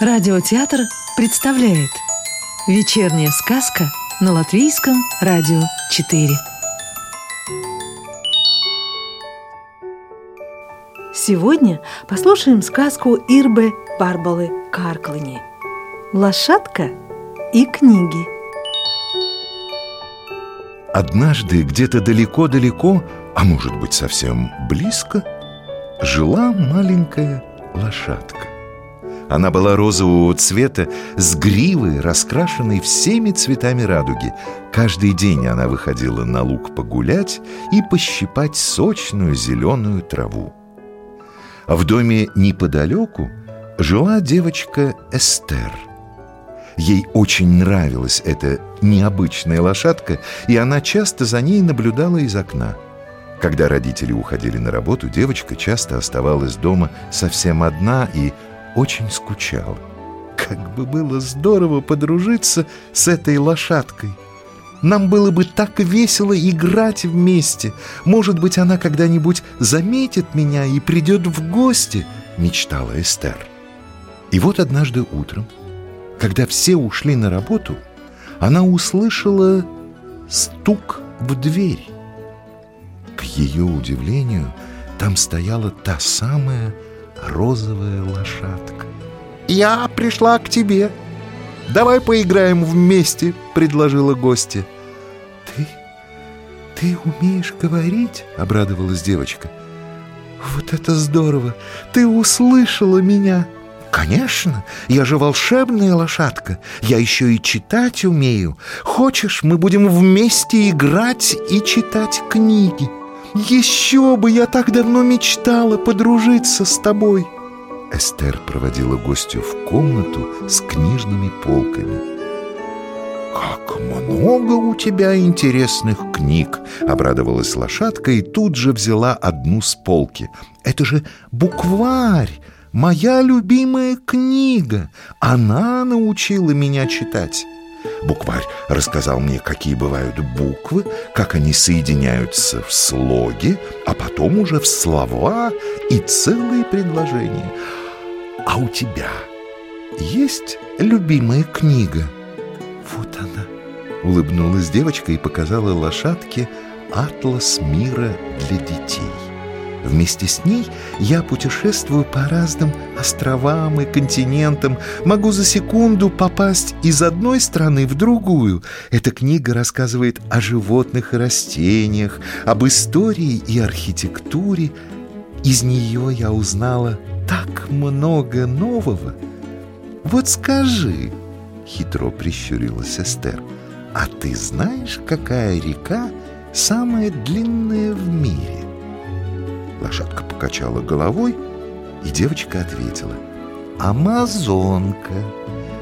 Радиотеатр представляет Вечерняя сказка на Латвийском радио 4 Сегодня послушаем сказку Ирбы Барбалы Карклани «Лошадка и книги» Однажды где-то далеко-далеко, а может быть совсем близко, жила маленькая лошадка. Она была розового цвета, с гривой, раскрашенной всеми цветами радуги. Каждый день она выходила на луг погулять и пощипать сочную зеленую траву. А в доме неподалеку жила девочка Эстер. Ей очень нравилась эта необычная лошадка, и она часто за ней наблюдала из окна. Когда родители уходили на работу, девочка часто оставалась дома совсем одна и очень скучала. Как бы было здорово подружиться с этой лошадкой. Нам было бы так весело играть вместе. Может быть, она когда-нибудь заметит меня и придет в гости, мечтала Эстер. И вот однажды утром, когда все ушли на работу, она услышала стук в дверь. К ее удивлению, там стояла та самая розовая лошадка. «Я пришла к тебе. Давай поиграем вместе», — предложила гостья. «Ты... ты умеешь говорить?» — обрадовалась девочка. «Вот это здорово! Ты услышала меня!» «Конечно! Я же волшебная лошадка! Я еще и читать умею! Хочешь, мы будем вместе играть и читать книги?» Еще бы! Я так давно мечтала подружиться с тобой!» Эстер проводила гостю в комнату с книжными полками. «Как много у тебя интересных книг!» — обрадовалась лошадка и тут же взяла одну с полки. «Это же букварь! Моя любимая книга! Она научила меня читать!» Букварь рассказал мне, какие бывают буквы, как они соединяются в слоги, а потом уже в слова и целые предложения. А у тебя есть любимая книга? Вот она. Улыбнулась девочка и показала лошадке атлас мира для детей. Вместе с ней я путешествую по разным островам и континентам, могу за секунду попасть из одной страны в другую. Эта книга рассказывает о животных и растениях, об истории и архитектуре. Из нее я узнала так много нового. Вот скажи, хитро прищурилась Эстер, а ты знаешь, какая река самая длинная в мире? Лошадка покачала головой, и девочка ответила. «Амазонка.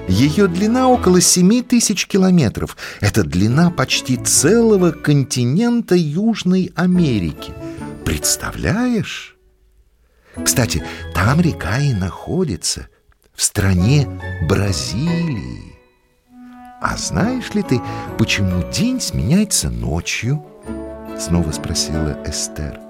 Ее длина около семи тысяч километров. Это длина почти целого континента Южной Америки. Представляешь? Кстати, там река и находится, в стране Бразилии. А знаешь ли ты, почему день сменяется ночью?» Снова спросила Эстер.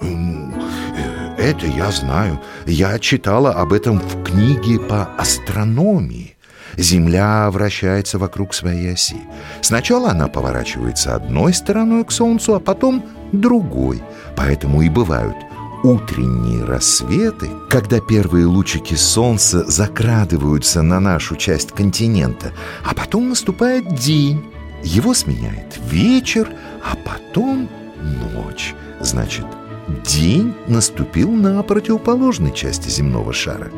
Э, это я знаю. Я читала об этом в книге по астрономии. Земля вращается вокруг своей оси. Сначала она поворачивается одной стороной к Солнцу, а потом другой. Поэтому и бывают утренние рассветы, когда первые лучики солнца закрадываются на нашу часть континента, а потом наступает день. Его сменяет вечер, а потом ночь. Значит, День наступил на противоположной части земного шара.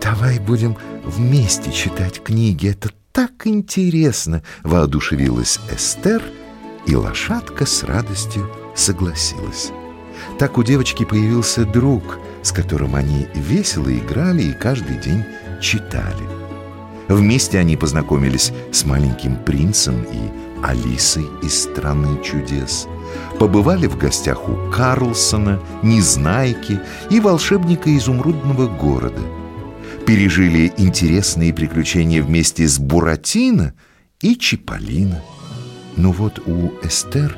«Давай будем вместе читать книги, это так интересно!» — воодушевилась Эстер, и лошадка с радостью согласилась. Так у девочки появился друг, с которым они весело играли и каждый день читали. Вместе они познакомились с маленьким принцем и Алисой из «Страны чудес», побывали в гостях у Карлсона, Незнайки и волшебника изумрудного города. Пережили интересные приключения вместе с Буратино и Чиполлино. Но вот у Эстер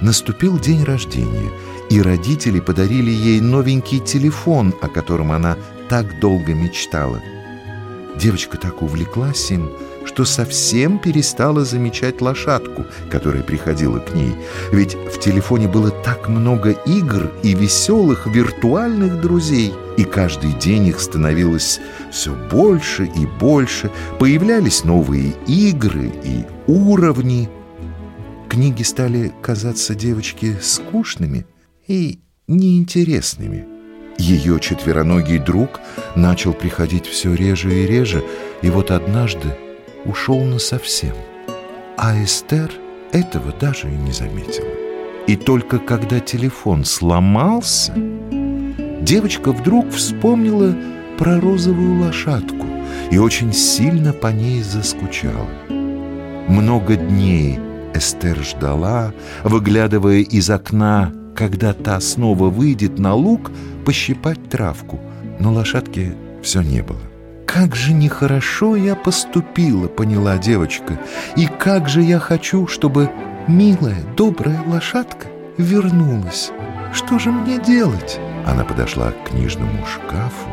наступил день рождения, и родители подарили ей новенький телефон, о котором она так долго мечтала. Девочка так увлеклась им, что совсем перестала замечать лошадку, которая приходила к ней. Ведь в телефоне было так много игр и веселых виртуальных друзей, и каждый день их становилось все больше и больше. Появлялись новые игры и уровни. Книги стали казаться девочке скучными и неинтересными. Ее четвероногий друг начал приходить все реже и реже, и вот однажды ушел насовсем. А Эстер этого даже и не заметила. И только когда телефон сломался, девочка вдруг вспомнила про розовую лошадку и очень сильно по ней заскучала. Много дней Эстер ждала, выглядывая из окна, когда та снова выйдет на луг пощипать травку, но лошадки все не было. «Как же нехорошо я поступила», — поняла девочка, «и как же я хочу, чтобы милая, добрая лошадка вернулась. Что же мне делать?» Она подошла к книжному шкафу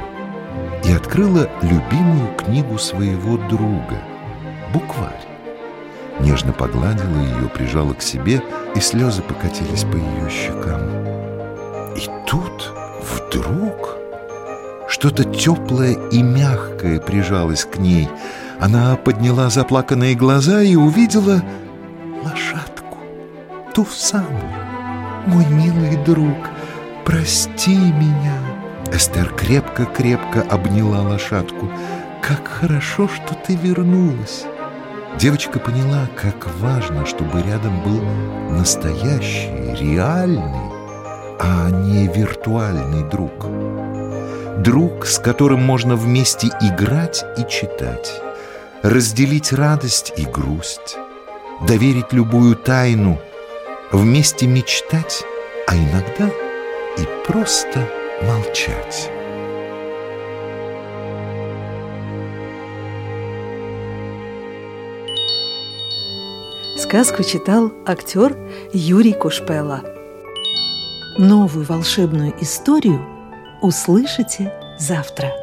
и открыла любимую книгу своего друга — букварь. Нежно погладила ее, прижала к себе, и слезы покатились по ее щекам. И тут вдруг что-то теплое и мягкое прижалось к ней. Она подняла заплаканные глаза и увидела лошадку, ту самую. «Мой милый друг, прости меня!» Эстер крепко-крепко обняла лошадку. «Как хорошо, что ты вернулась!» Девочка поняла, как важно, чтобы рядом был настоящий, реальный, а не виртуальный друг. Друг, с которым можно вместе играть и читать, разделить радость и грусть, доверить любую тайну, вместе мечтать, а иногда и просто молчать. Сказку читал актер Юрий Кушпела. Новую волшебную историю услышите завтра.